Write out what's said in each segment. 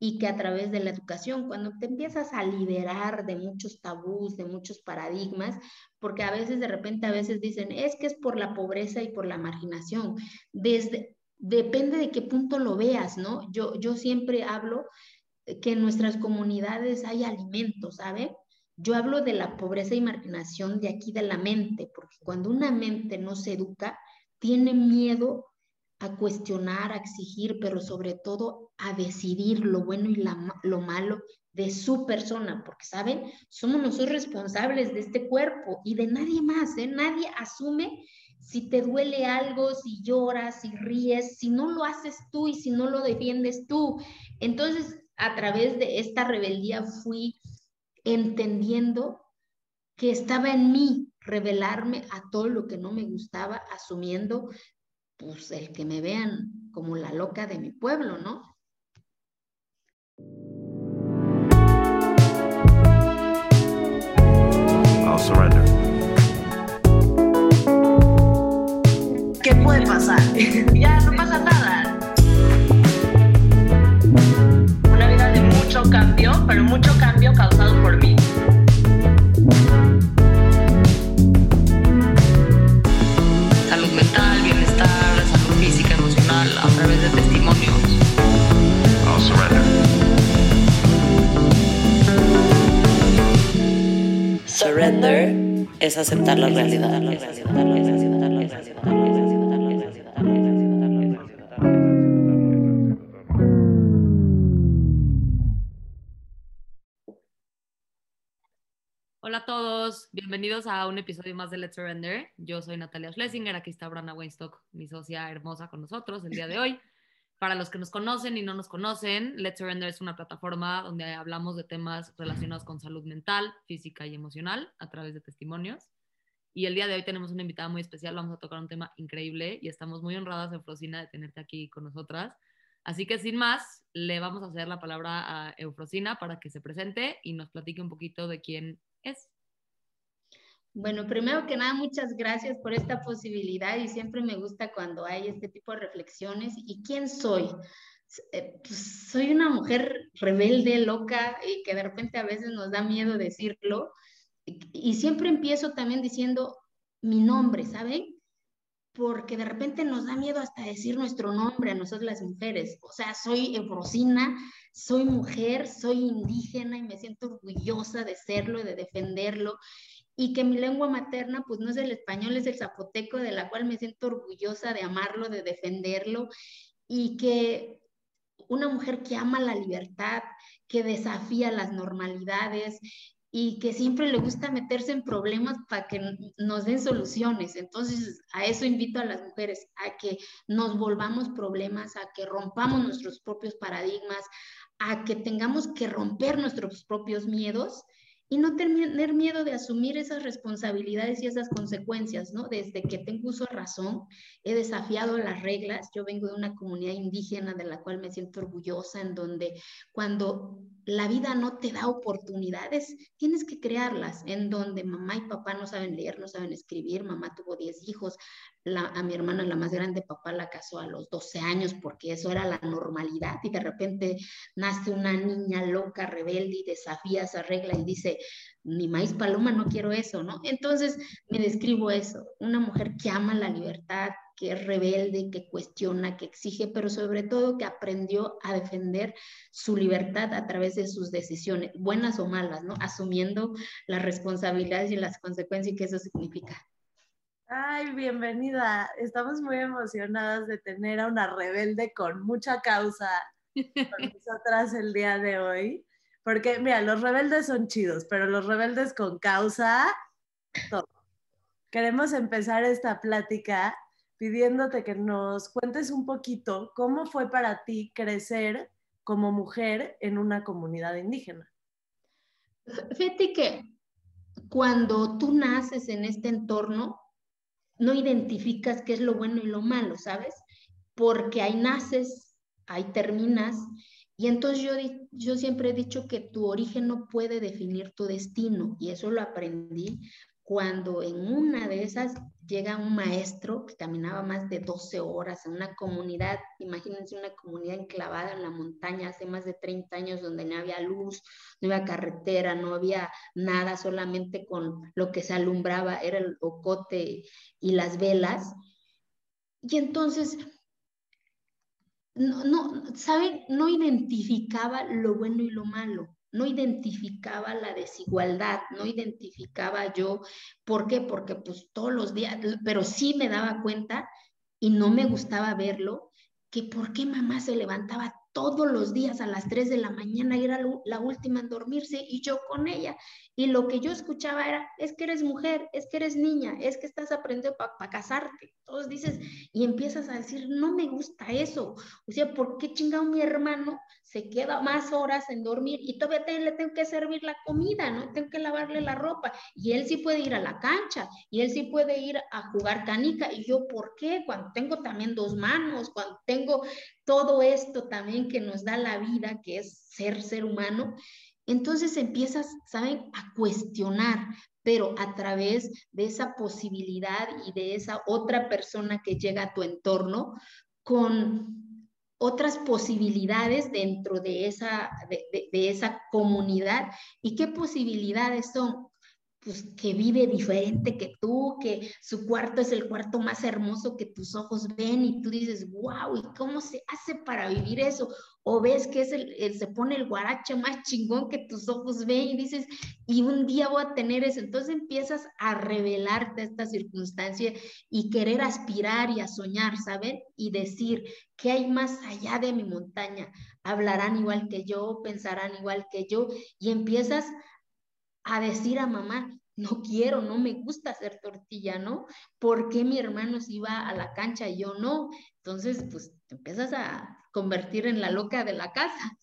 y que a través de la educación, cuando te empiezas a liberar de muchos tabús, de muchos paradigmas, porque a veces de repente a veces dicen, es que es por la pobreza y por la marginación. Desde, depende de qué punto lo veas, ¿no? Yo, yo siempre hablo que en nuestras comunidades hay alimentos, ¿sabe? Yo hablo de la pobreza y marginación de aquí de la mente, porque cuando una mente no se educa, tiene miedo a cuestionar, a exigir, pero sobre todo a decidir lo bueno y lo malo de su persona, porque, ¿saben? Somos nosotros responsables de este cuerpo y de nadie más, ¿eh? Nadie asume si te duele algo, si lloras, si ríes, si no lo haces tú y si no lo defiendes tú. Entonces, a través de esta rebeldía fui entendiendo que estaba en mí revelarme a todo lo que no me gustaba, asumiendo pues el que me vean como la loca de mi pueblo, ¿no? I'll surrender. ¿Qué puede pasar? ya no pasa nada. Una vida de mucho cambio, pero mucho cambio causado por mí. Es aceptar la. Hola a todos, bienvenidos a un episodio más de Let's Surrender. Yo soy Natalia Schlesinger, aquí está Brana Weinstock, mi socia hermosa con nosotros el día de hoy. Para los que nos conocen y no nos conocen, Let's Surrender es una plataforma donde hablamos de temas relacionados con salud mental, física y emocional a través de testimonios. Y el día de hoy tenemos una invitada muy especial, vamos a tocar un tema increíble y estamos muy honradas, Eufrosina, de tenerte aquí con nosotras. Así que sin más, le vamos a hacer la palabra a Eufrosina para que se presente y nos platique un poquito de quién es. Bueno, primero que nada, muchas gracias por esta posibilidad y siempre me gusta cuando hay este tipo de reflexiones. ¿Y quién soy? Eh, pues, soy una mujer rebelde, loca y que de repente a veces nos da miedo decirlo. Y, siempre empiezo también diciendo mi nombre, ¿saben? Porque de repente nos da miedo hasta decir nuestro nombre a nosotros las mujeres. O sea, soy Ebrosina, soy mujer, soy indígena y me siento orgullosa de serlo, de defenderlo y que mi lengua materna pues no es el español, es el zapoteco, de la cual me siento orgullosa de amarlo, de defenderlo, y que una mujer que ama la libertad, que desafía las normalidades y que siempre le gusta meterse en problemas para que nos den soluciones. Entonces, a eso invito a las mujeres, a que nos volvamos problemas, a que rompamos nuestros propios paradigmas, a que tengamos que romper nuestros propios miedos y no tener miedo de asumir esas responsabilidades y esas consecuencias, ¿no? Desde que tengo uso de razón, he desafiado las reglas. Yo vengo de una comunidad indígena de la cual me siento orgullosa, en donde cuando la vida no te da oportunidades, tienes que crearlas, en donde mamá y papá no saben leer, no saben escribir, mamá tuvo 10 hijos, a mi hermana la más grande, papá la casó a los 12 años porque eso era la normalidad y de repente nace una niña loca, rebelde y desafía esa regla y dice, mi maíz paloma, no quiero eso, ¿no? Entonces me describo eso, una mujer que ama la libertad, que es rebelde, que cuestiona, que exige, pero sobre todo que aprendió a defender su libertad a través de sus decisiones, buenas o malas, ¿no? Asumiendo las responsabilidades y las consecuencias que eso significa. Ay, bienvenida. Estamos muy emocionadas de tener a una rebelde con mucha causa con nosotras el día de hoy. Porque, mira, los rebeldes son chidos, pero los rebeldes con causa, todo. Queremos empezar esta plática pidiéndote que nos cuentes un poquito cómo fue para ti crecer como mujer en una comunidad indígena. Fíjate que cuando tú naces en este entorno, no identificas qué es lo bueno y lo malo, ¿sabes? Porque ahí naces, ahí terminas. Y entonces yo, yo siempre he dicho que tu origen no puede definir tu destino y eso lo aprendí cuando en una de esas llega un maestro que caminaba más de 12 horas en una comunidad, imagínense una comunidad enclavada en la montaña hace más de 30 años donde no había luz, no había carretera, no había nada, solamente con lo que se alumbraba era el ocote y las velas. Y entonces, no, no, ¿saben? No identificaba lo bueno y lo malo no identificaba la desigualdad, no identificaba yo, ¿por qué? Porque pues todos los días, pero sí me daba cuenta y no me gustaba verlo, que por qué mamá se levantaba todos los días a las 3 de la mañana era la última en dormirse y yo con ella. Y lo que yo escuchaba era, es que eres mujer, es que eres niña, es que estás aprendiendo para casarte. Todos dices, y empiezas a decir, no me gusta eso. O sea, ¿por qué chingado mi hermano se queda más horas en dormir y todavía le tengo que servir la comida, ¿no? Tengo que lavarle la ropa. Y él sí puede ir a la cancha, y él sí puede ir a jugar canica. Y yo, ¿por qué? Cuando tengo también dos manos, cuando tengo todo esto también que nos da la vida, que es ser ser humano, entonces empiezas, ¿saben?, a cuestionar, pero a través de esa posibilidad y de esa otra persona que llega a tu entorno con otras posibilidades dentro de esa, de, de esa comunidad. ¿Y qué posibilidades son? Pues que vive diferente que tú, que su cuarto es el cuarto más hermoso que tus ojos ven y tú dices, wow, ¿y cómo se hace para vivir eso? O ves que es el, se pone el guarache más chingón que tus ojos ven y dices, y un día voy a tener eso. Entonces empiezas a revelarte esta circunstancia y querer aspirar y a soñar, ¿saben? Y decir, ¿qué hay más allá de mi montaña? Hablarán igual que yo, pensarán igual que yo, y empiezas a decir a mamá, no quiero, no me gusta hacer tortilla, ¿no? ¿Por qué mi hermano se iba a la cancha y yo no? Entonces, pues te empiezas a convertir en la loca de la casa.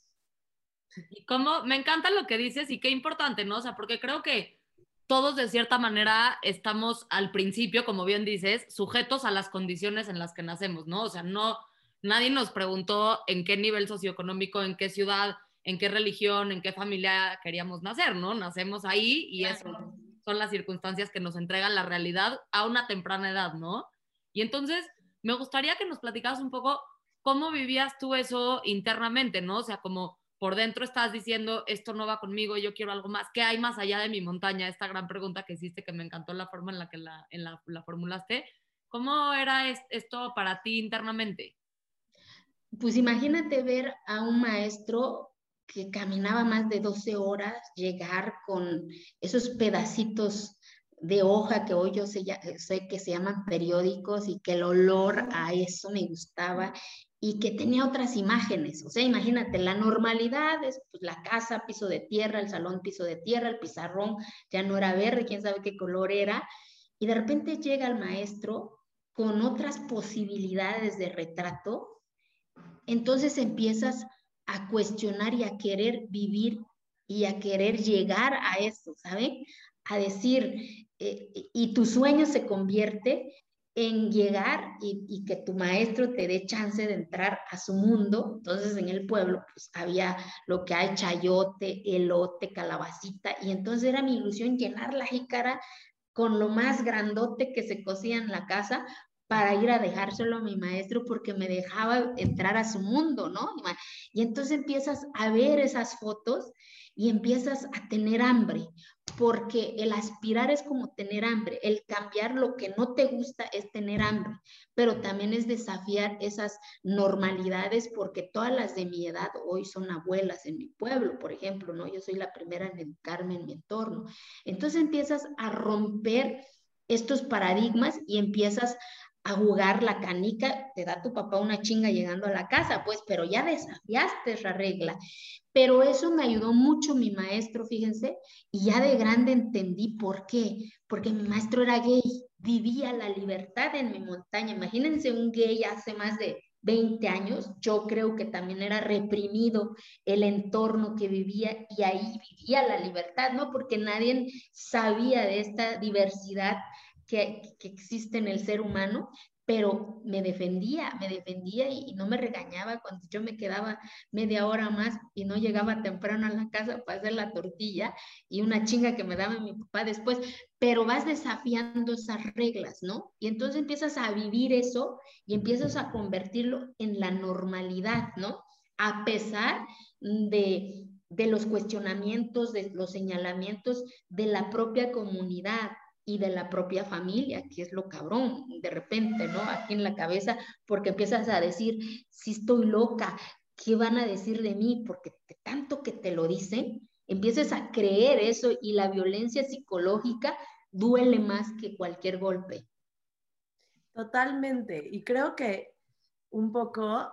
Y como me encanta lo que dices y qué importante, ¿no? O sea, porque creo que todos de cierta manera estamos al principio, como bien dices, sujetos a las condiciones en las que nacemos, ¿no? O sea, no, nadie nos preguntó en qué nivel socioeconómico, en qué ciudad, en qué religión, en qué familia queríamos nacer, ¿no? Nacemos ahí y eso son las circunstancias que nos entregan la realidad a una temprana edad, ¿no? Y entonces, me gustaría que nos platicaras un poco cómo vivías tú eso internamente, ¿no? O sea, como por dentro estás diciendo, esto no va conmigo, yo quiero algo más, ¿qué hay más allá de mi montaña? Esta gran pregunta que hiciste, que me encantó la forma en la que la, en la, la formulaste. ¿Cómo era esto para ti internamente? Pues imagínate ver a un maestro que caminaba más de 12 horas, llegar con esos pedacitos de hoja que hoy yo sé, sé, que se llaman periódicos y que el olor a eso me gustaba y que tenía otras imágenes. O sea, imagínate, la normalidad es pues, la casa, piso de tierra, el salón, piso de tierra, el pizarrón ya no era verde, quién sabe qué color era. Y de repente llega el maestro con otras posibilidades de retrato. Entonces empiezas a cuestionar y a querer vivir y a querer llegar a eso, ¿saben? A decir, eh, y tu sueño se convierte en llegar y, que tu maestro te dé chance de entrar a su mundo. Entonces en el pueblo pues había lo que hay chayote, elote, calabacita, y entonces era mi ilusión llenar la jícara con lo más grandote que se cocía en la casa para ir a dejárselo a mi maestro porque me dejaba entrar a su mundo, ¿no? Y entonces empiezas a ver esas fotos y empiezas a tener hambre, porque el aspirar es como tener hambre, el cambiar lo que no te gusta es tener hambre, pero también es desafiar esas normalidades porque todas las de mi edad hoy son abuelas en mi pueblo, por ejemplo, ¿no? Yo soy la primera en educarme en mi entorno. Entonces empiezas a romper estos paradigmas y empiezas a jugar la canica, te da tu papá una chinga llegando a la casa, pues, pero ya desafiaste la regla. Pero eso me ayudó mucho mi maestro, fíjense, y ya de grande entendí por qué, porque mi maestro era gay, vivía la libertad en mi montaña. Imagínense un gay hace más de 20 años, yo creo que también era reprimido el entorno que vivía y ahí vivía la libertad, ¿no? Porque nadie sabía de esta diversidad que, existe en el ser humano. pero me defendía, me defendía y, no me regañaba cuando yo me quedaba media hora más y no llegaba temprano a la casa para hacer la tortilla y una chinga que me daba mi papá después, pero vas desafiando esas reglas, ¿no? Y entonces empiezas a vivir eso y empiezas a convertirlo en la normalidad, ¿no? A pesar de, de los cuestionamientos, de los señalamientos de la propia comunidad, y de la propia familia, que es lo cabrón, de repente, ¿no? Aquí en la cabeza, porque empiezas a decir, si estoy loca, ¿qué van a decir de mí? Porque tanto que te lo dicen, empiezas a creer eso y la violencia psicológica duele más que cualquier golpe. Totalmente, y creo que un poco,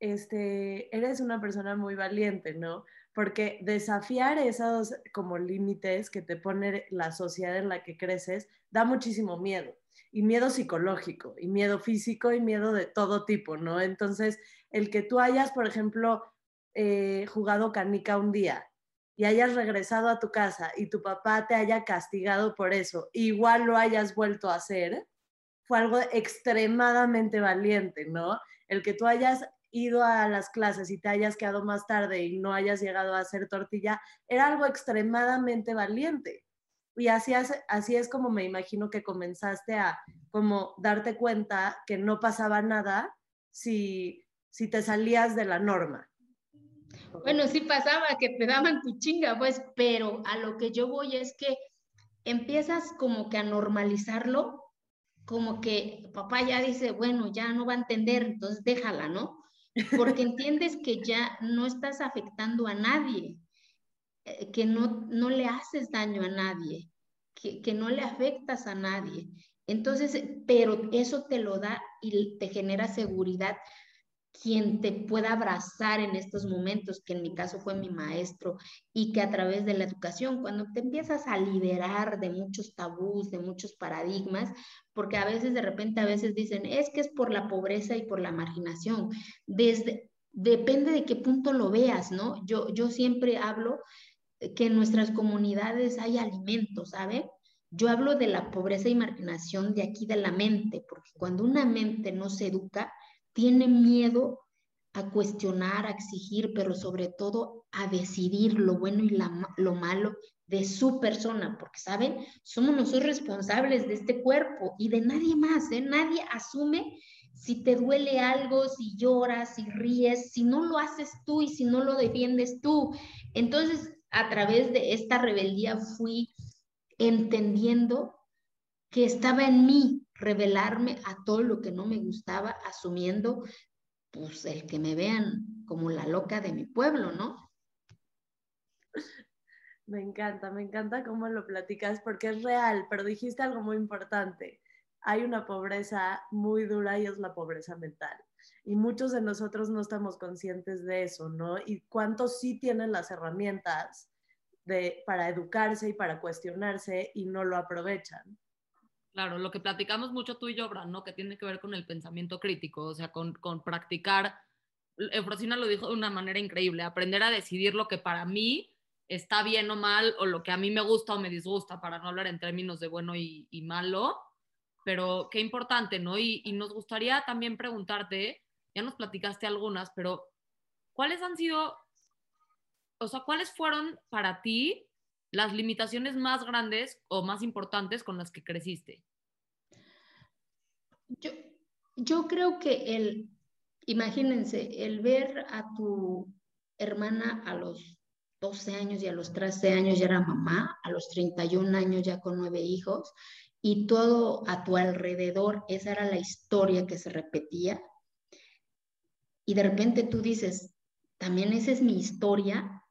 este, eres una persona muy valiente, ¿no? Porque desafiar esos como límites que te pone la sociedad en la que creces da muchísimo miedo, y miedo psicológico, y miedo físico, y miedo de todo tipo, ¿no? Entonces, el que tú hayas, por ejemplo, eh, jugado canica un día y hayas regresado a tu casa y tu papá te haya castigado por eso, igual lo hayas vuelto a hacer, fue algo extremadamente valiente, ¿no? El que tú hayas ido a las clases y te hayas quedado más tarde y no hayas llegado a hacer tortilla, era algo extremadamente valiente. Y así así es como me imagino que comenzaste a como darte cuenta que no pasaba nada si, si te salías de la norma. Bueno, sí pasaba que te daban tu chinga, pues, pero a lo que yo voy es que empiezas como que a normalizarlo, como que papá ya dice, bueno, ya no va a entender, entonces déjala, ¿no? Porque entiendes que ya no estás afectando a nadie, eh, que no, no le haces daño a nadie, que, que no le afectas a nadie. Entonces, pero eso te lo da y te genera seguridad quien te pueda abrazar en estos momentos, que en mi caso fue mi maestro, y que a través de la educación, cuando te empiezas a liberar de muchos tabús, de muchos paradigmas, porque a veces de repente a veces dicen, es que es por la pobreza y por la marginación. Desde, depende de qué punto lo veas, ¿no? Yo, yo siempre hablo que en nuestras comunidades hay alimentos, ¿sabe? Yo hablo de la pobreza y marginación de aquí de la mente, porque cuando una mente no se educa, tiene miedo a cuestionar, a exigir, pero sobre todo a decidir lo bueno y lo malo de su persona, porque, ¿saben? Somos nosotros responsables de este cuerpo y de nadie más, ¿eh? Nadie asume si te duele algo, si lloras, si ríes, si no lo haces tú y si no lo defiendes tú. Entonces, a través de esta rebeldía fui entendiendo que estaba en mí revelarme a todo lo que no me gustaba, asumiendo pues el que me vean como la loca de mi pueblo, ¿no? Me encanta, me encanta cómo lo platicas porque es real, pero dijiste algo muy importante. Hay una pobreza muy dura y es la pobreza mental. Y muchos de nosotros no estamos conscientes de eso, ¿no? Y cuántos sí tienen las herramientas de, para educarse y para cuestionarse y no lo aprovechan. Claro, lo que platicamos mucho tú y yo, Bran, ¿no? Que tiene que ver con el pensamiento crítico, o sea, con, con practicar. Efrosina lo dijo de una manera increíble, aprender a decidir lo que para mí está bien o mal, o lo que a mí me gusta o me disgusta, para no hablar en términos de bueno y, malo, pero qué importante, ¿no? Y, y nos gustaría también preguntarte, ya nos platicaste algunas, pero ¿cuáles han sido, o sea, cuáles fueron para ti las limitaciones más grandes o más importantes con las que creciste? Yo, yo creo que el, imagínense, el ver a tu hermana a los 12 años y a los 13 años ya era mamá, a los 31 años ya con nueve hijos, y todo a tu alrededor, esa era la historia que se repetía. Y de repente tú dices, también esa es mi historia,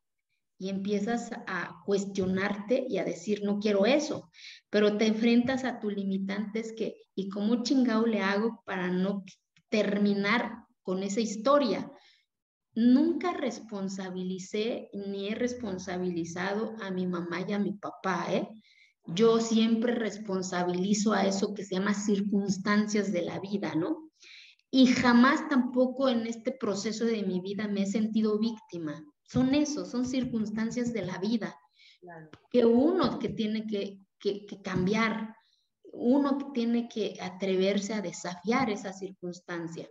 y empiezas a cuestionarte y a decir, no quiero eso, pero te enfrentas a tus limitantes que, ¿y cómo chingado le hago para no terminar con esa historia? Nunca responsabilicé ni he responsabilizado a mi mamá y a mi papá, ¿eh? Yo siempre responsabilizo a eso que se llama circunstancias de la vida, ¿no? Y jamás tampoco en este proceso de mi vida me he sentido víctima son eso, son circunstancias de la vida que uno que tiene que, cambiar. uno tiene que atreverse a desafiar esa circunstancia.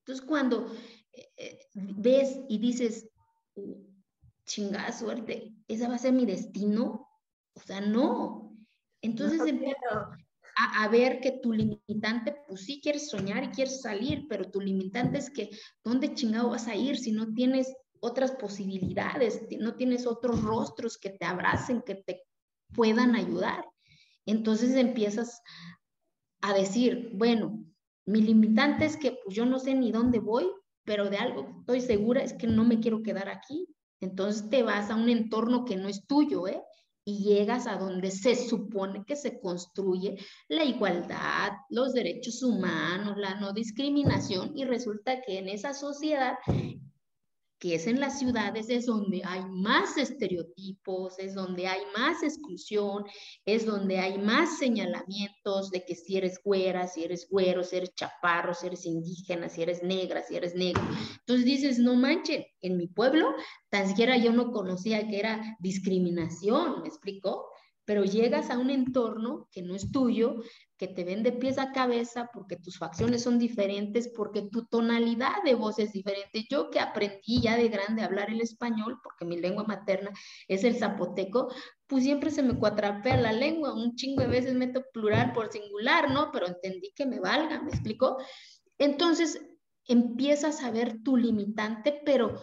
Entonces, cuando eh, eh, ves y dices, chingada suerte, esa va a ser mi destino, o sea, no. Entonces empiezo a, ver que tu limitante, pues sí quieres soñar y quieres salir, pero tu limitante es que, ¿dónde chingado vas a ir si no tienes otras posibilidades, no tienes otros rostros que te abracen, que te puedan ayudar? Entonces empiezas a decir, bueno, mi limitante es que pues, yo no sé ni dónde voy, pero de algo estoy segura es que no me quiero quedar aquí. Entonces te vas a un entorno que no es tuyo, ¿eh? Y llegas a donde se supone que se construye la igualdad, los derechos humanos, la no discriminación, y resulta que en esa sociedad que es en las ciudades, es donde hay más estereotipos, es donde hay más exclusión, es donde hay más señalamientos de que si eres güera, si eres güero, si eres chaparro, si eres indígena, si eres negra, si eres negro. Entonces dices, no manche, en mi pueblo tan siquiera yo no conocía que era discriminación, ¿me explico? Pero llegas a un entorno que no es tuyo, que te ven de pies a cabeza porque tus facciones son diferentes, porque tu tonalidad de voz es diferente. Yo que aprendí ya de grande a hablar el español, porque mi lengua materna es el zapoteco, pues siempre se me cuatrapea la lengua, un chingo de veces meto plural por singular, ¿no? Pero entendí que me valga, ¿me explico? Entonces empiezas a ver tu limitante, pero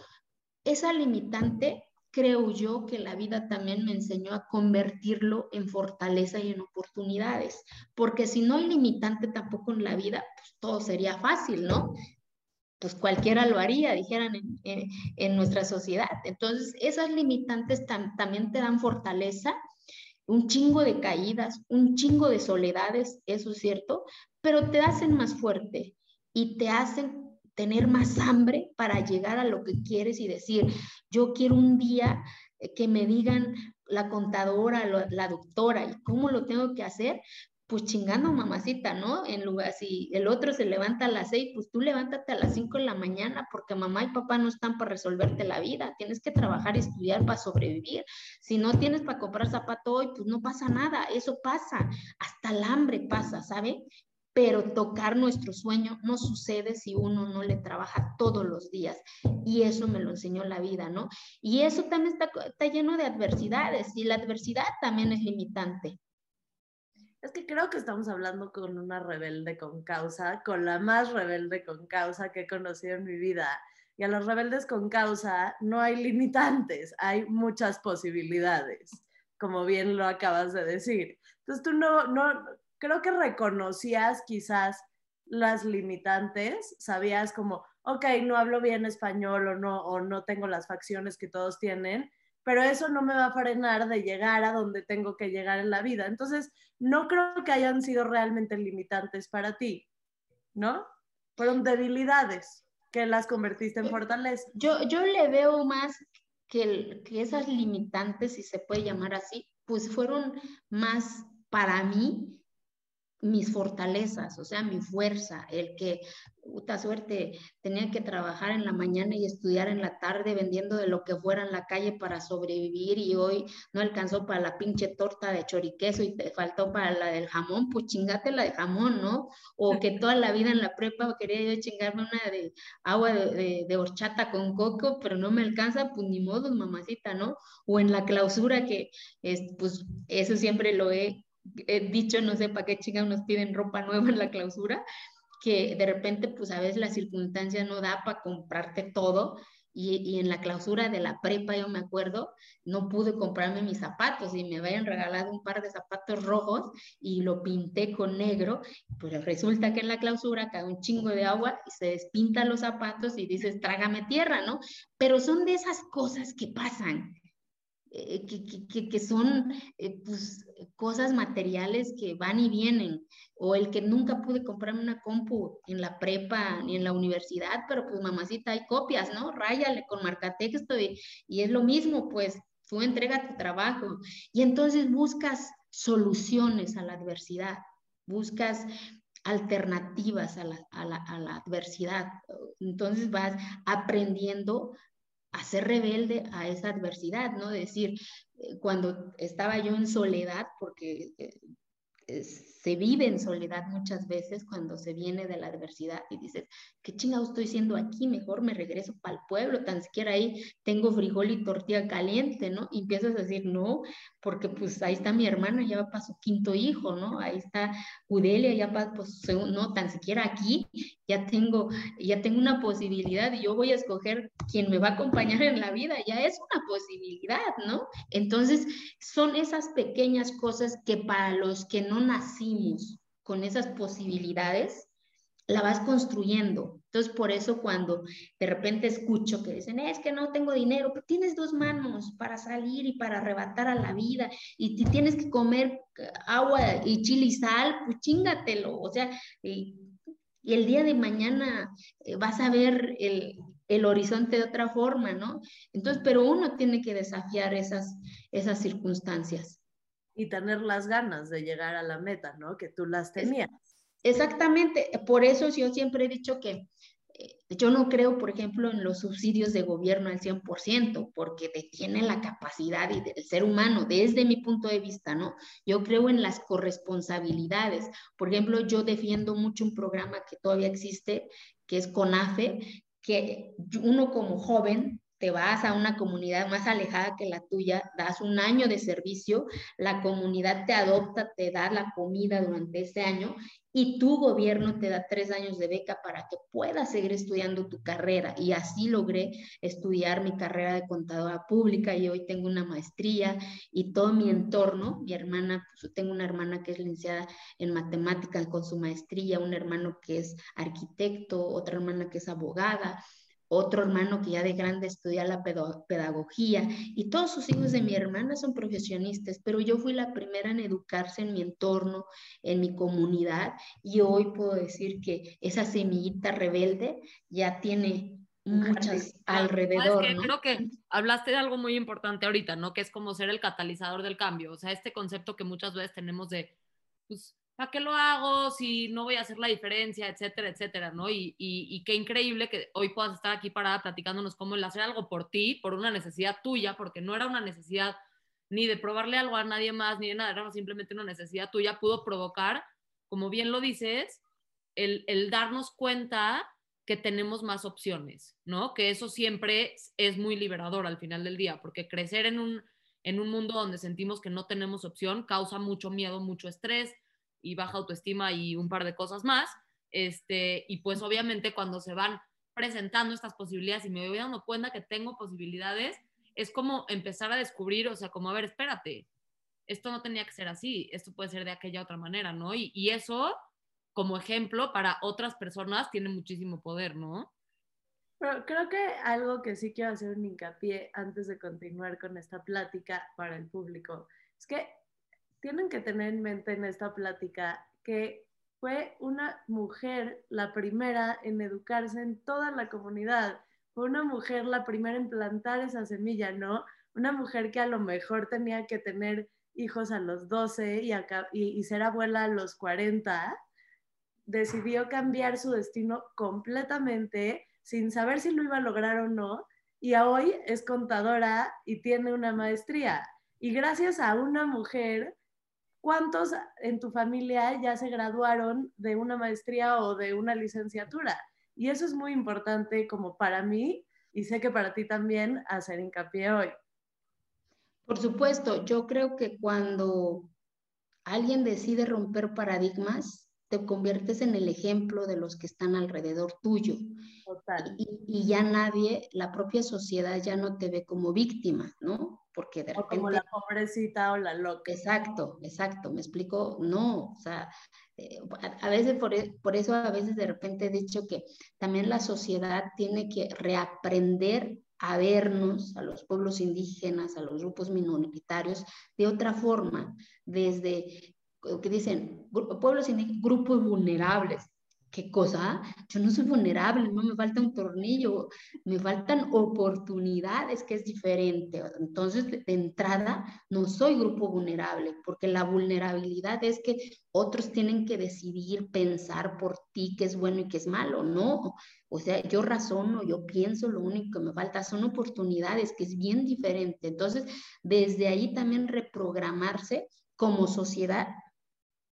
esa limitante creo yo que la vida también me enseñó a convertirlo en fortaleza y en oportunidades, porque si no hay limitante tampoco en la vida, pues todo sería fácil, ¿no? Pues cualquiera lo haría, dijeran en, nuestra sociedad. Entonces, esas limitantes también te dan fortaleza, un chingo de caídas, un chingo de soledades, eso es cierto, pero te hacen más fuerte y te hacen tener más hambre para llegar a lo que quieres y decir, yo quiero un día eh, que me digan la contadora, la, doctora, y cómo lo tengo que hacer, pues chingando mamacita, ¿no? En lugar, si el otro se levanta a las seis, pues tú levántate a las cinco de la mañana porque mamá y papá no están para resolverte la vida, tienes que trabajar y estudiar para sobrevivir. Si no tienes para comprar zapato hoy, pues no pasa nada, eso pasa, hasta el hambre pasa, ¿sabe? Pero tocar nuestro sueño no sucede si uno no le trabaja todos los días. Y eso me lo enseñó la vida, ¿no? Y eso también está, está lleno de adversidades y la adversidad también es limitante. Es que creo que estamos hablando con una rebelde con causa, con la más rebelde con causa que he conocido en mi vida. Y a los rebeldes con causa no hay limitantes, hay muchas posibilidades, como bien lo acabas de decir. Entonces tú no, no, creo que reconocías quizás las limitantes, sabías como, ok, no hablo bien español o no, o no tengo las facciones que todos tienen, pero eso no me va a frenar de llegar a donde tengo que llegar en la vida. Entonces, no creo que hayan sido realmente limitantes para ti, ¿no? Fueron debilidades que las convertiste en fortaleza. Yo, yo le veo más que, que esas limitantes, si se puede llamar así, pues fueron más para mí mis fortalezas, o sea, mi fuerza, el que, puta suerte, tenía que trabajar en la mañana y estudiar en la tarde vendiendo de lo que fuera en la calle para sobrevivir y hoy no alcanzó para la pinche torta de choriqueso y te faltó para la del jamón, pues chingate la de jamón, ¿no? O que toda la vida en la prepa quería yo chingarme una de agua de, de horchata con coco, pero no me alcanza, pues ni modo, mamacita, ¿no? O en la clausura que, es, pues eso siempre lo he dicho, no sé para qué chingados nos piden ropa nueva en la clausura, que de repente, pues a veces la circunstancia no da para comprarte todo. Y, y, en la clausura de la prepa, yo me acuerdo, no pude comprarme mis zapatos y me habían regalado un par de zapatos rojos y lo pinté con negro. Pues resulta que en la clausura cae un chingo de agua y se despintan los zapatos y dices, trágame tierra, ¿no? Pero son de esas cosas que pasan eh, que, que, son eh, pues, cosas materiales que van y vienen, o el que nunca pude comprarme una compu en la prepa ni en la universidad, pero pues mamacita hay copias, ¿no? Ráyale con marcatexto y, y es lo mismo, pues tú entrega tu trabajo y entonces buscas soluciones a la adversidad, buscas alternativas a la, a la, a la adversidad. Entonces vas aprendiendo a ser rebelde a esa adversidad, ¿no? Decir, eh, cuando estaba yo en soledad, porque eh, se vive en soledad muchas veces cuando se viene de la adversidad y dices, ¿qué chingado estoy siendo aquí? Mejor me regreso para el pueblo, tan siquiera ahí tengo frijol y tortilla caliente, ¿no? Y empiezas a decir, no, porque pues ahí está mi hermana, ya va para su quinto hijo, ¿no? Ahí está Udelia, ya va, pues, no, tan siquiera aquí ya tengo, ya tengo una posibilidad y yo voy a escoger quién me va a acompañar en la vida, ya es una posibilidad, ¿no? Entonces, son esas pequeñas cosas que para los que no nacimos con esas posibilidades, la vas construyendo. Entonces, por eso cuando de repente escucho que dicen, es que no tengo dinero, pero tienes dos manos para salir y para arrebatar a la vida, y tienes que comer eh, agua y chile y sal, pues chingatelo. O sea, y, el día de mañana eh, vas a ver el, el, horizonte de otra forma, ¿no? Entonces, pero uno tiene que desafiar esas, esas circunstancias. Y tener las ganas de llegar a la meta, ¿no? Que tú las tenías. Exactamente, por eso yo siempre he dicho que eh, yo no creo, por ejemplo, en los subsidios de gobierno al 100%, porque detiene la capacidad y del ser humano, desde mi punto de vista, ¿no? Yo creo en las corresponsabilidades. Por ejemplo, yo defiendo mucho un programa que todavía existe, que es CONAFE, que uno como joven te vas a una comunidad más alejada que la tuya, das un año de servicio, la comunidad te adopta, te da la comida durante ese año y tu gobierno te da tres años de beca para que puedas seguir estudiando tu carrera. Y así logré estudiar mi carrera de contadora pública y hoy tengo una maestría y todo mi entorno, mi hermana, pues, tengo una hermana que es licenciada en matemáticas con su maestría, un hermano que es arquitecto, otra hermana que es abogada otro hermano que ya de grande estudia la pedagogía y todos sus hijos de mi hermana son profesionistas, pero yo fui la primera en educarse en mi entorno, en mi comunidad y hoy puedo decir que esa semillita rebelde ya tiene muchas alrededor. Creo que hablaste de algo muy importante ahorita, ¿no? Que es como ser el catalizador del cambio, o sea, este concepto que muchas veces tenemos de, pues, ¿para qué lo hago si no voy a hacer la diferencia, etcétera, etcétera, ¿no? Y, y, qué increíble que hoy puedas estar aquí parada platicándonos cómo el hacer algo por ti, por una necesidad tuya, porque no era una necesidad ni de probarle algo a nadie más, ni de nada, era simplemente una necesidad tuya, pudo provocar, como bien lo dices, el, el darnos cuenta que tenemos más opciones, ¿no? Que eso siempre es muy liberador al final del día, porque crecer en un, en un mundo donde sentimos que no tenemos opción causa mucho miedo, mucho estrés, y baja autoestima y un par de cosas más. Este, y pues obviamente cuando se van presentando estas posibilidades y me voy dando cuenta que tengo posibilidades, es como empezar a descubrir, o sea, como, a ver, espérate, esto no tenía que ser así, esto puede ser de aquella otra manera, ¿no? Y, y eso, como ejemplo, para otras personas tiene muchísimo poder, ¿no? Pero creo que algo que sí quiero hacer un hincapié antes de continuar con esta plática para el público es que tienen que tener en mente en esta plática que fue una mujer la primera en educarse en toda la comunidad. Fue una mujer la primera en plantar esa semilla, ¿no? Una mujer que a lo mejor tenía que tener hijos a los 12 y, y, ser abuela a los 40, decidió cambiar su destino completamente sin saber si lo iba a lograr o no. Y hoy es contadora y tiene una maestría. Y gracias a una mujer ¿cuántos en tu familia ya se graduaron de una maestría o de una licenciatura? Y eso es muy importante como para mí y sé que para ti también hacer hincapié hoy. Por supuesto, yo creo que cuando alguien decide romper paradigmas, te conviertes en el ejemplo de los que están alrededor tuyo. Total. Y, y, ya nadie, la propia sociedad ya no te ve como víctima, ¿no? porque de o como la pobrecita o la loca. Exacto, exacto, me explico, no, o sea, eh, a, veces por, e, por, eso a veces de repente he dicho que también la sociedad tiene que reaprender a vernos, a los pueblos indígenas, a los grupos minoritarios, de otra forma, desde, que dicen, pueblos indígenas, grupos vulnerables, ¿Qué cosa? Yo no soy vulnerable, no me falta un tornillo, me faltan oportunidades, que es diferente. Entonces, de entrada, no soy grupo vulnerable, porque la vulnerabilidad es que otros tienen que decidir, pensar por ti qué es bueno y qué es malo, ¿no? O sea, yo razono, yo pienso, lo único que me falta son oportunidades, que es bien diferente. Entonces, desde ahí también reprogramarse como sociedad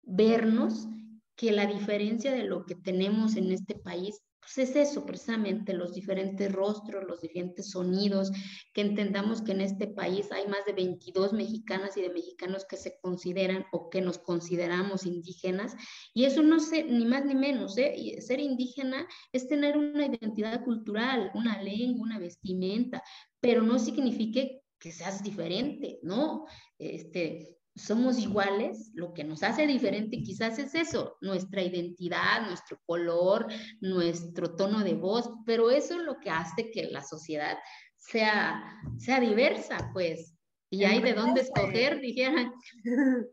vernos que la diferencia de lo que tenemos en este país pues es eso, precisamente, los diferentes rostros, los diferentes sonidos, que entendamos que en este país hay más de 22 mexicanas y de mexicanos que se consideran o que nos consideramos indígenas, y eso no sé, ni más ni menos, ¿eh? ser indígena es tener una identidad cultural, una lengua, una vestimenta, pero no significa que seas diferente, ¿no? Este, somos iguales, lo que nos hace diferente quizás es eso, nuestra identidad, nuestro color, nuestro tono de voz, pero eso es lo que hace que la sociedad sea, sea diversa, pues, y hay de dónde escoger, dijeran.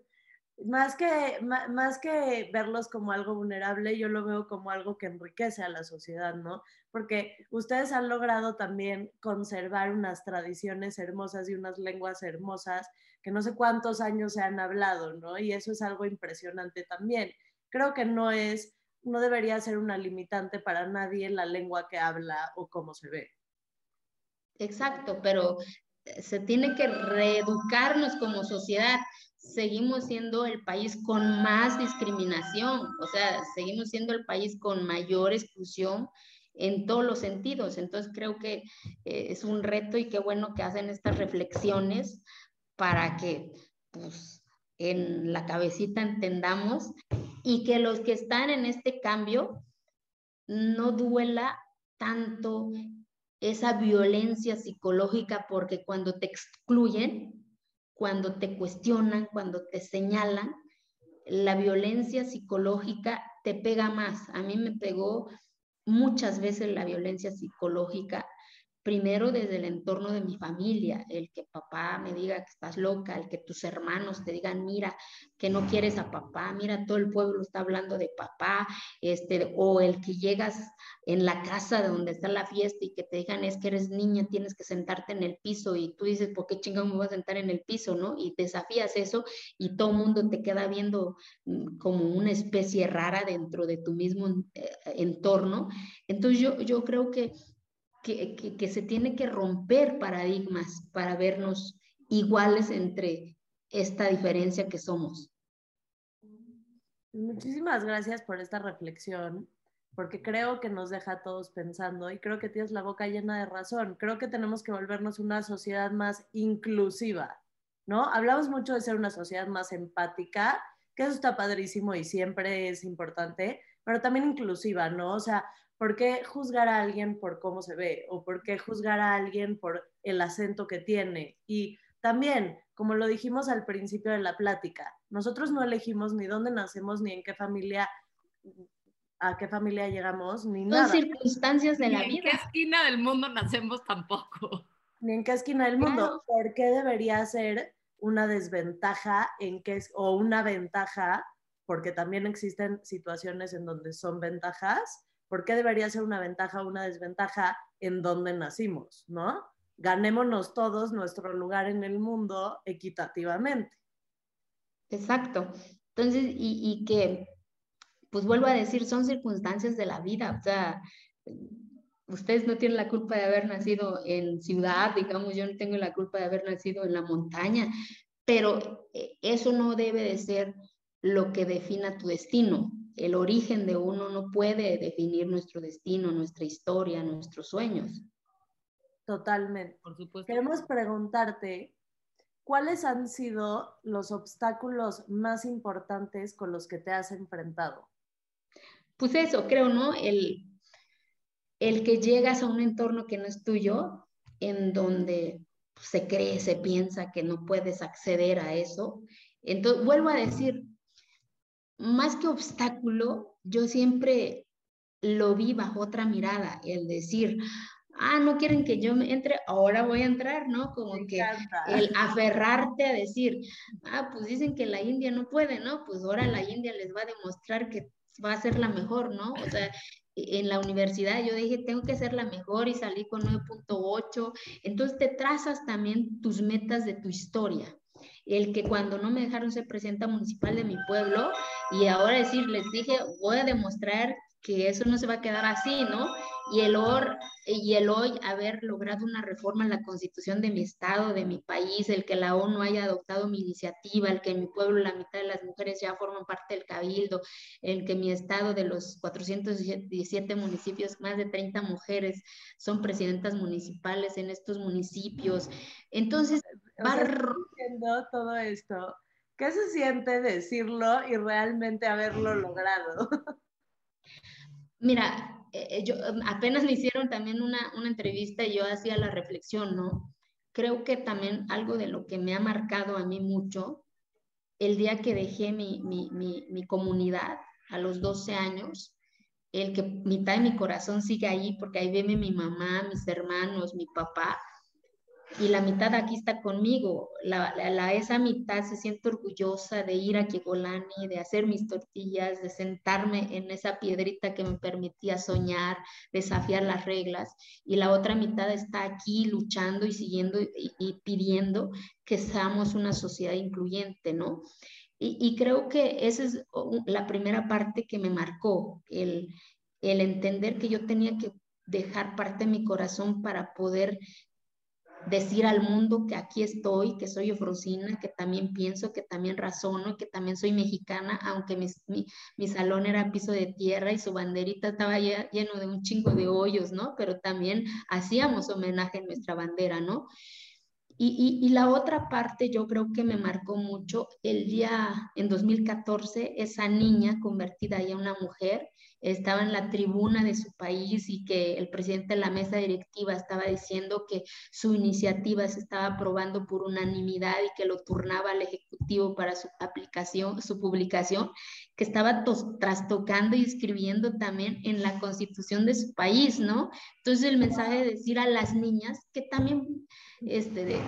Más que, más que verlos como algo vulnerable, yo lo veo como algo que enriquece a la sociedad, ¿no? Porque ustedes han logrado también conservar unas tradiciones hermosas y unas lenguas hermosas que no sé cuántos años se han hablado, ¿no? Y eso es algo impresionante también. Creo que no es, no debería ser una limitante para nadie la lengua que habla o cómo se ve. Exacto, pero se tiene que reeducarnos como sociedad. Seguimos siendo el país con más discriminación, o sea, seguimos siendo el país con mayor exclusión en todos los sentidos. Entonces creo que eh, es un reto y qué bueno que hacen estas reflexiones para que pues, en la cabecita entendamos y que los que están en este cambio no duela tanto esa violencia psicológica porque cuando te excluyen, cuando te cuestionan, cuando te señalan, la violencia psicológica te pega más. A mí me pegó muchas veces la violencia psicológica primero desde el entorno de mi familia, el que papá me diga que estás loca, el que tus hermanos te digan, mira, que no quieres a papá, mira, todo el pueblo está hablando de papá, este, o el que llegas en la casa de donde está la fiesta y que te digan, es que eres niña, tienes que sentarte en el piso y tú dices, ¿por qué chingón me voy a sentar en el piso, no? Y desafías eso y todo el mundo te queda viendo mm, como una especie rara dentro de tu mismo eh, entorno. Entonces yo, yo creo que que, se tiene que romper paradigmas para vernos iguales entre esta diferencia que somos. Muchísimas gracias por esta reflexión, porque creo que nos deja a todos pensando y creo que tienes la boca llena de razón. Creo que tenemos que volvernos una sociedad más inclusiva, ¿no? Hablamos mucho de ser una sociedad más empática, que eso está padrísimo y siempre es importante, pero también inclusiva, ¿no? O sea, ¿Por qué juzgar a alguien por cómo se ve? ¿O por qué juzgar a alguien por el acento que tiene? Y también, como lo dijimos al principio de la plática, nosotros no elegimos ni dónde nacemos, ni en qué familia, a qué familia llegamos, ni nada. Son circunstancias de la vida. Ni en qué esquina del mundo nacemos tampoco. Ni en qué esquina del mundo. ¿Por qué debería ser una desventaja en qué o una ventaja? Porque también existen situaciones en donde son ventajas ¿por qué debería ser una ventaja o una desventaja en donde nacimos, no? Ganémonos todos nuestro lugar en el mundo equitativamente. Exacto. Entonces, y, y que, pues vuelvo a decir, son circunstancias de la vida, o sea, ustedes no tienen la culpa de haber nacido en ciudad, digamos, yo no tengo la culpa de haber nacido en la montaña, pero eh, eso no debe de ser lo que defina tu destino el origen de uno no puede definir nuestro destino, nuestra historia, nuestros sueños. Totalmente. Por supuesto. Queremos preguntarte, ¿cuáles han sido los obstáculos más importantes con los que te has enfrentado? Pues eso, creo, ¿no? El, el que llegas a un entorno que no es tuyo, en donde se cree, se piensa que no puedes acceder a eso. Entonces, vuelvo a decir, más que obstáculo, yo siempre lo vi bajo otra mirada, el decir, ah, no quieren que yo me entre, ahora voy a entrar, ¿no? Como que el aferrarte a decir, ah, pues dicen que la India no puede, ¿no? Pues ahora la India les va a demostrar que va a ser la mejor, ¿no? O sea, e-, en la universidad yo dije, tengo que ser la mejor y salí con 9.8, entonces te trazas también tus metas de tu historia el que cuando no me dejaron ser presidenta municipal de mi pueblo y ahora decir, les dije, voy a demostrar que eso no se va a quedar así, ¿no? Y el, or, y el hoy haber logrado una reforma en la constitución de mi estado, de mi país, el que la ONU haya adoptado mi iniciativa, el que en mi pueblo la mitad de las mujeres ya forman parte del cabildo, el que mi estado de los 417 municipios, más de 30 mujeres son presidentas municipales en estos municipios. Entonces, va sea, todo esto. ¿Qué se siente decirlo y realmente haberlo logrado? Mira, eh, eh, yo, em, apenas me hicieron también una, una entrevista y yo hacía la reflexión, ¿no? Creo que también algo de lo que me ha marcado a mí mucho, el día que dejé mi, mi, mi, mi comunidad a los 12 años, el que mitad de mi corazón sigue ahí, porque ahí vive mi mamá, mis hermanos, mi papá, y la mitad aquí está conmigo. La, la, esa mitad se siente orgullosa de ir a Kigolani, de hacer mis tortillas, de sentarme en esa piedrita que me permitía soñar, desafiar las reglas. Y la otra mitad está aquí luchando y siguiendo y, pidiendo que seamos una sociedad incluyente, ¿no? Y, y, creo que esa es la primera parte que me marcó, el, el entender que yo tenía que dejar parte de mi corazón para poder decir al mundo que aquí estoy, que soy ofrocina, que también pienso, que también razono, que también soy mexicana, aunque mi, mi, salón era piso de tierra y su banderita estaba lleno de un chingo de hoyos, ¿no? Pero también hacíamos homenaje a nuestra bandera, ¿no? Y, y, la otra parte yo creo que me marcó mucho el día en 2014, esa niña convertida ya en una mujer, estaba en la tribuna de su país y que el presidente de la mesa directiva estaba diciendo que su iniciativa se estaba aprobando por unanimidad y que lo turnaba al Ejecutivo para su aplicación, su publicación, que estaba trastocando y escribiendo también en la constitución de su país, ¿no? Entonces el mensaje de decir a las niñas que también este,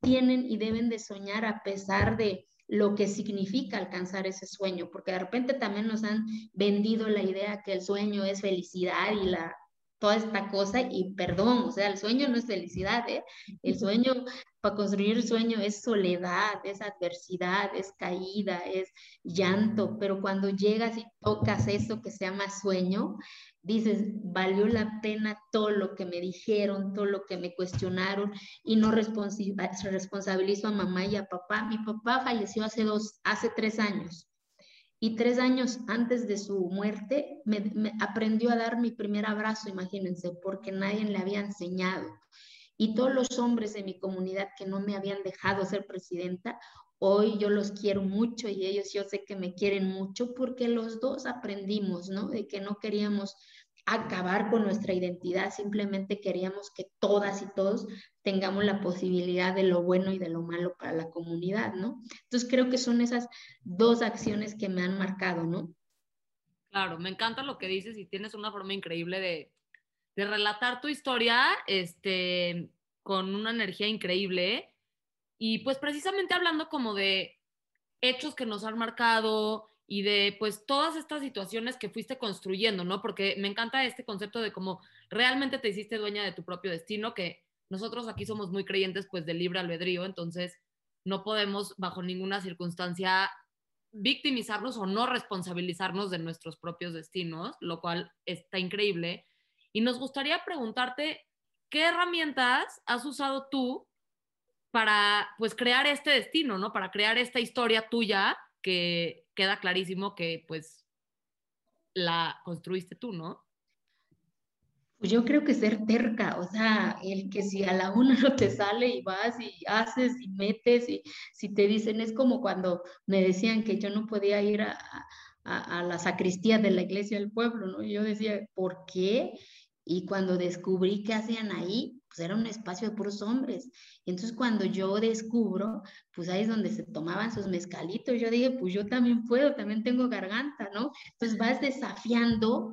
tienen y deben de soñar a pesar de lo que significa alcanzar ese sueño, porque de repente también nos han vendido la idea que el sueño es felicidad y la toda esta cosa y perdón, o sea, el sueño no es felicidad, ¿eh? El sueño, para construir el sueño es soledad, es adversidad, es caída, es llanto, pero cuando llegas y tocas eso que se llama sueño, dices, valió la pena todo lo que me dijeron, todo lo que me cuestionaron y no responsabilizo a mamá y a papá. Mi papá falleció hace dos, hace tres años y tres años antes de su muerte me, aprendió a dar mi primer abrazo, imagínense, porque nadie le había enseñado. Y todos los hombres de mi comunidad que no me habían dejado ser presidenta, Hoy yo los quiero mucho y ellos yo sé que me quieren mucho porque los dos aprendimos, ¿no? De que no queríamos acabar con nuestra identidad, simplemente queríamos que todas y todos tengamos la posibilidad de lo bueno y de lo malo para la comunidad, ¿no? Entonces creo que son esas dos acciones que me han marcado, ¿no? Claro, me encanta lo que dices y tienes una forma increíble de, de relatar tu historia este, con una energía increíble y pues precisamente hablando como de hechos que nos han marcado y de pues todas estas situaciones que fuiste construyendo, ¿no? Porque me encanta este concepto de cómo realmente te hiciste dueña de tu propio destino, que nosotros aquí somos muy creyentes pues del libre albedrío, entonces no podemos bajo ninguna circunstancia victimizarnos o no responsabilizarnos de nuestros propios destinos, lo cual está increíble. Y nos gustaría preguntarte, ¿qué herramientas has usado tú para pues crear este destino, ¿no? Para crear esta historia tuya que queda clarísimo que pues la construiste tú, ¿no? Pues yo creo que ser terca, o sea, el que si a la una no te sale y vas y haces y metes y si te dicen, es como cuando me decían que yo no podía ir a, a, la sacristía de la iglesia del pueblo, ¿no? Y yo decía, ¿por qué? Y cuando descubrí qué hacían ahí, pues era un espacio de puros hombres. Y entonces cuando yo descubro, pues ahí es donde se tomaban sus mezcalitos. Yo dije, pues yo también puedo, también tengo garganta, ¿no? Entonces vas desafiando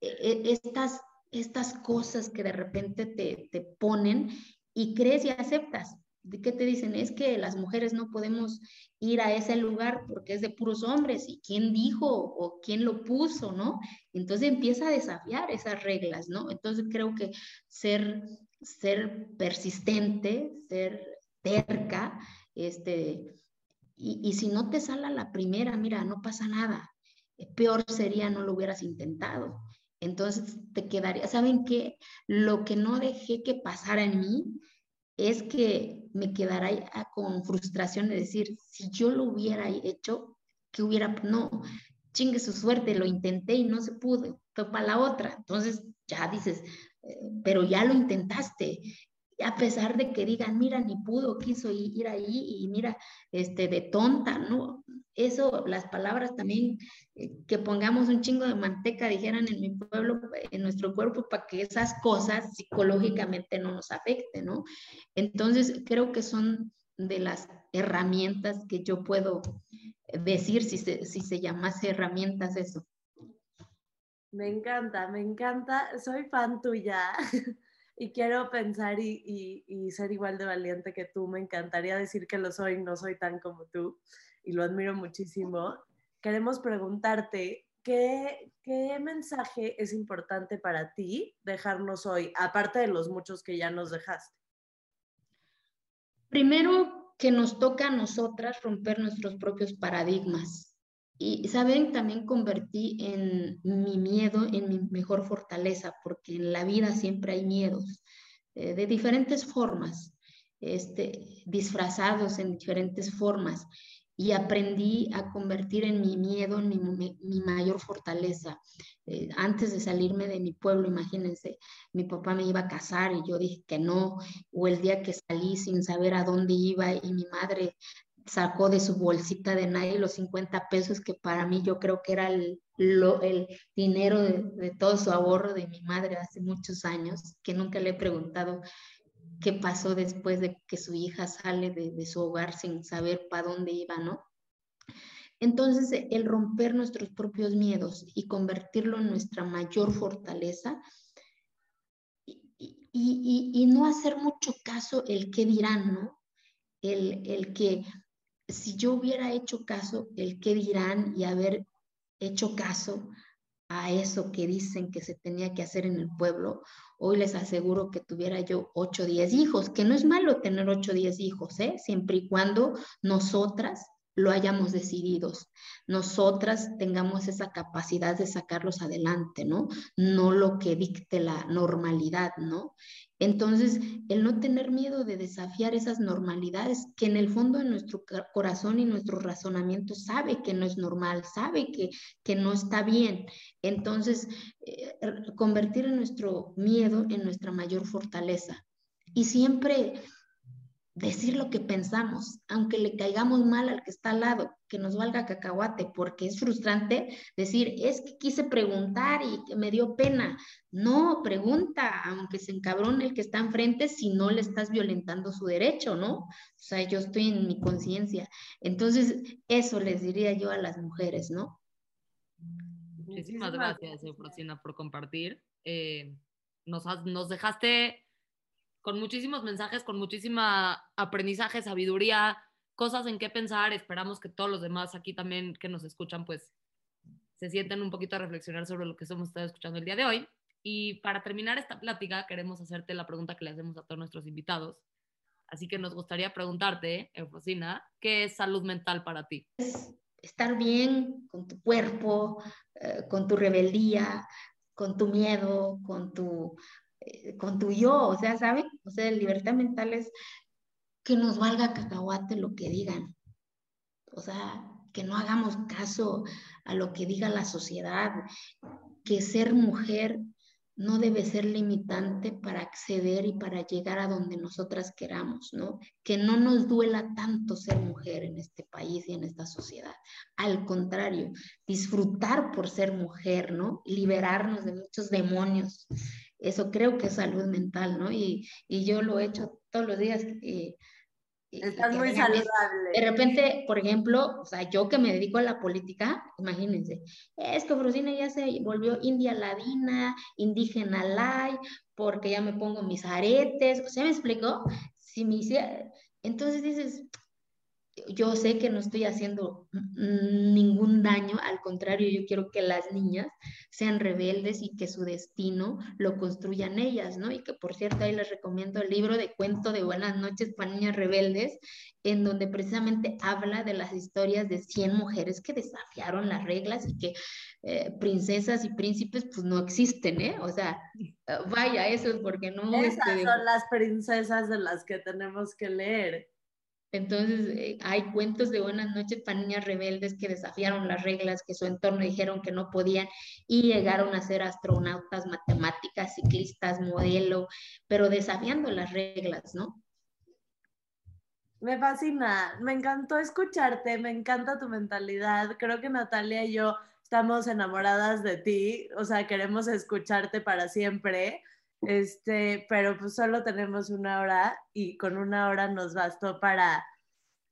eh, eh, estas, estas cosas que de repente te, te ponen y crees y aceptas. ¿Qué te dicen? Es que las mujeres no podemos ir a ese lugar porque es de puros hombres. ¿Y quién dijo o quién lo puso, no? Entonces empieza a desafiar esas reglas, ¿no? Entonces creo que ser, ser persistente, ser terca, este, y, y si no te sale la primera, mira, no pasa nada. peor sería no lo hubieras intentado. Entonces te quedaría, ¿saben qué? Lo que no dejé que pasara en mí es que me quedara con frustración de decir, si yo lo hubiera hecho, que hubiera, no, chingue su suerte, lo intenté y no se pudo, para la otra. Entonces ya dices, eh, pero ya lo intentaste a pesar de que digan, mira, ni pudo, quiso ir ahí y mira, este, de tonta, ¿no? Eso, las palabras también, eh, que pongamos un chingo de manteca, dijeran en mi pueblo, en nuestro cuerpo, para que esas cosas psicológicamente no nos afecten, ¿no? Entonces, creo que son de las herramientas que yo puedo decir, si se, si se llamase herramientas eso. Me encanta, me encanta, soy fan tuya. y quiero pensar y, ser igual de valiente que tú. Me encantaría decir que lo soy, no soy tan como tú y lo admiro muchísimo. Queremos preguntarte, ¿qué, qué mensaje es importante para ti dejarnos hoy, aparte de los muchos que ya nos dejaste? Primero, que nos toca a nosotras romper nuestros propios paradigmas y, ¿saben? También convertí en mi miedo en mi mejor fortaleza, porque en la vida siempre hay miedos eh, de diferentes formas, este, disfrazados en diferentes formas. Y aprendí a convertir en mi miedo en mi, mayor fortaleza. Eh, antes de salirme de mi pueblo, imagínense, mi papá me iba a casar y yo dije que no, o el día que salí sin saber a dónde iba y mi madre sacó de su bolsita de nadie los 50 pesos que para mí yo creo que era el, el dinero de, todo su ahorro de mi madre hace muchos años, que nunca le he preguntado qué pasó después de que su hija sale de, su hogar sin saber para dónde iba, ¿no? Entonces, el romper nuestros propios miedos y convertirlo en nuestra mayor fortaleza y, y, y no hacer mucho caso el qué dirán, ¿no? El, el que si yo hubiera hecho caso, el qué dirán y haber hecho caso a eso que dicen que se tenía que hacer en el pueblo, hoy les aseguro que tuviera yo 8 o 10 hijos, que no es malo tener 8 o 10 hijos, ¿eh? siempre y cuando nosotras lo hayamos decidido, nosotras tengamos esa capacidad de sacarlos adelante, ¿no? No lo que dicte la normalidad, ¿no? Entonces, el no tener miedo de desafiar esas normalidades, que en el fondo de nuestro corazón y nuestro razonamiento sabe que no es normal, sabe que, que no está bien. Entonces, eh, convertir en nuestro miedo en nuestra mayor fortaleza. Y siempre decir lo que pensamos, aunque le caigamos mal al que está al lado, que nos valga cacahuate, porque es frustrante decir, es que quise preguntar y que me dio pena. No, pregunta, aunque se encabrone el que está enfrente, si no le estás violentando su derecho, ¿no? O sea, yo estoy en mi conciencia. Entonces, eso les diría yo a las mujeres, ¿no? Muchísimas gracias, Eufrosina, por compartir. Eh, nos, nos dejaste con muchísimos mensajes, con muchísima aprendizaje, sabiduría, cosas en qué pensar. Esperamos que todos los demás aquí también que nos escuchan, pues se sienten un poquito a reflexionar sobre lo que hemos estado escuchando el día de hoy. Y para terminar esta plática, queremos hacerte la pregunta que le hacemos a todos nuestros invitados. Así que nos gustaría preguntarte, Eufrosina, ¿qué es salud mental para ti? Estar bien con tu cuerpo, eh, con tu rebeldía, con tu miedo, con tu con tu yo, o sea, ¿saben? O sea, libertad mental es que nos valga cacahuate lo que digan. O sea, que no hagamos caso a lo que diga la sociedad, que ser mujer no debe ser limitante para acceder y para llegar a donde nosotras queramos, ¿no? Que no nos duela tanto ser mujer en este país y en esta sociedad. Al contrario, disfrutar por ser mujer, ¿no? Liberarnos de muchos demonios eso creo que es salud mental, ¿no? Y, y yo lo he hecho todos los días. Y, Estás muy saludable. De repente, por ejemplo, o sea, yo que me dedico a la política, imagínense, es que Frosina ya se volvió india ladina, indígena lai, porque ya me pongo mis aretes, o sea, ¿me explicó? Si me hiciera... Entonces dices, yo sé que no estoy haciendo ningún daño, al contrario, yo quiero que las niñas sean rebeldes y que su destino lo construyan ellas, ¿no? Y que por cierto, ahí les recomiendo el libro de cuento de Buenas noches para niñas rebeldes, en donde precisamente habla de las historias de 100 mujeres que desafiaron las reglas y que eh, princesas y príncipes pues no existen, ¿eh? O sea, vaya, eso es porque no... Esas este, son las princesas de las que tenemos que leer. Entonces, eh, hay cuentos de buenas noches para niñas rebeldes que desafiaron las reglas, que su entorno dijeron que no podían y llegaron a ser astronautas, matemáticas, ciclistas, modelo, pero desafiando las reglas, ¿no? Me fascina, me encantó escucharte, me encanta tu mentalidad. Creo que Natalia y yo estamos enamoradas de ti, o sea, queremos escucharte para siempre. Este, pero pues solo tenemos una hora y con una hora nos bastó para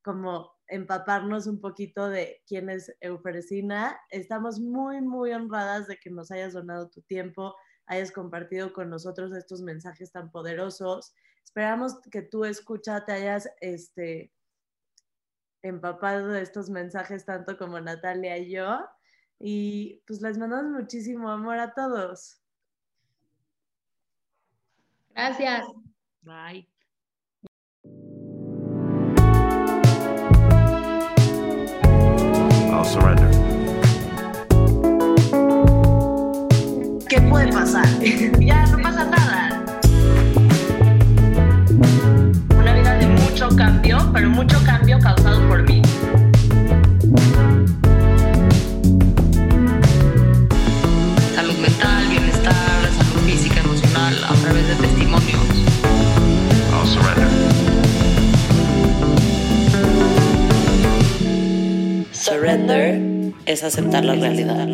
como empaparnos un poquito de quién es Eufresina. Estamos muy, muy honradas de que nos hayas donado tu tiempo, hayas compartido con nosotros estos mensajes tan poderosos. Esperamos que tú escucha, te hayas este, empapado de estos mensajes tanto como Natalia y yo. Y pues les mandamos muchísimo amor a todos. Gracias. Bye. I'll surrender. ¿Qué puede pasar? ya no pasa nada. Una vida de mucho cambio, pero mucho cambio causado por mí. Surrender es aceptar la realidad.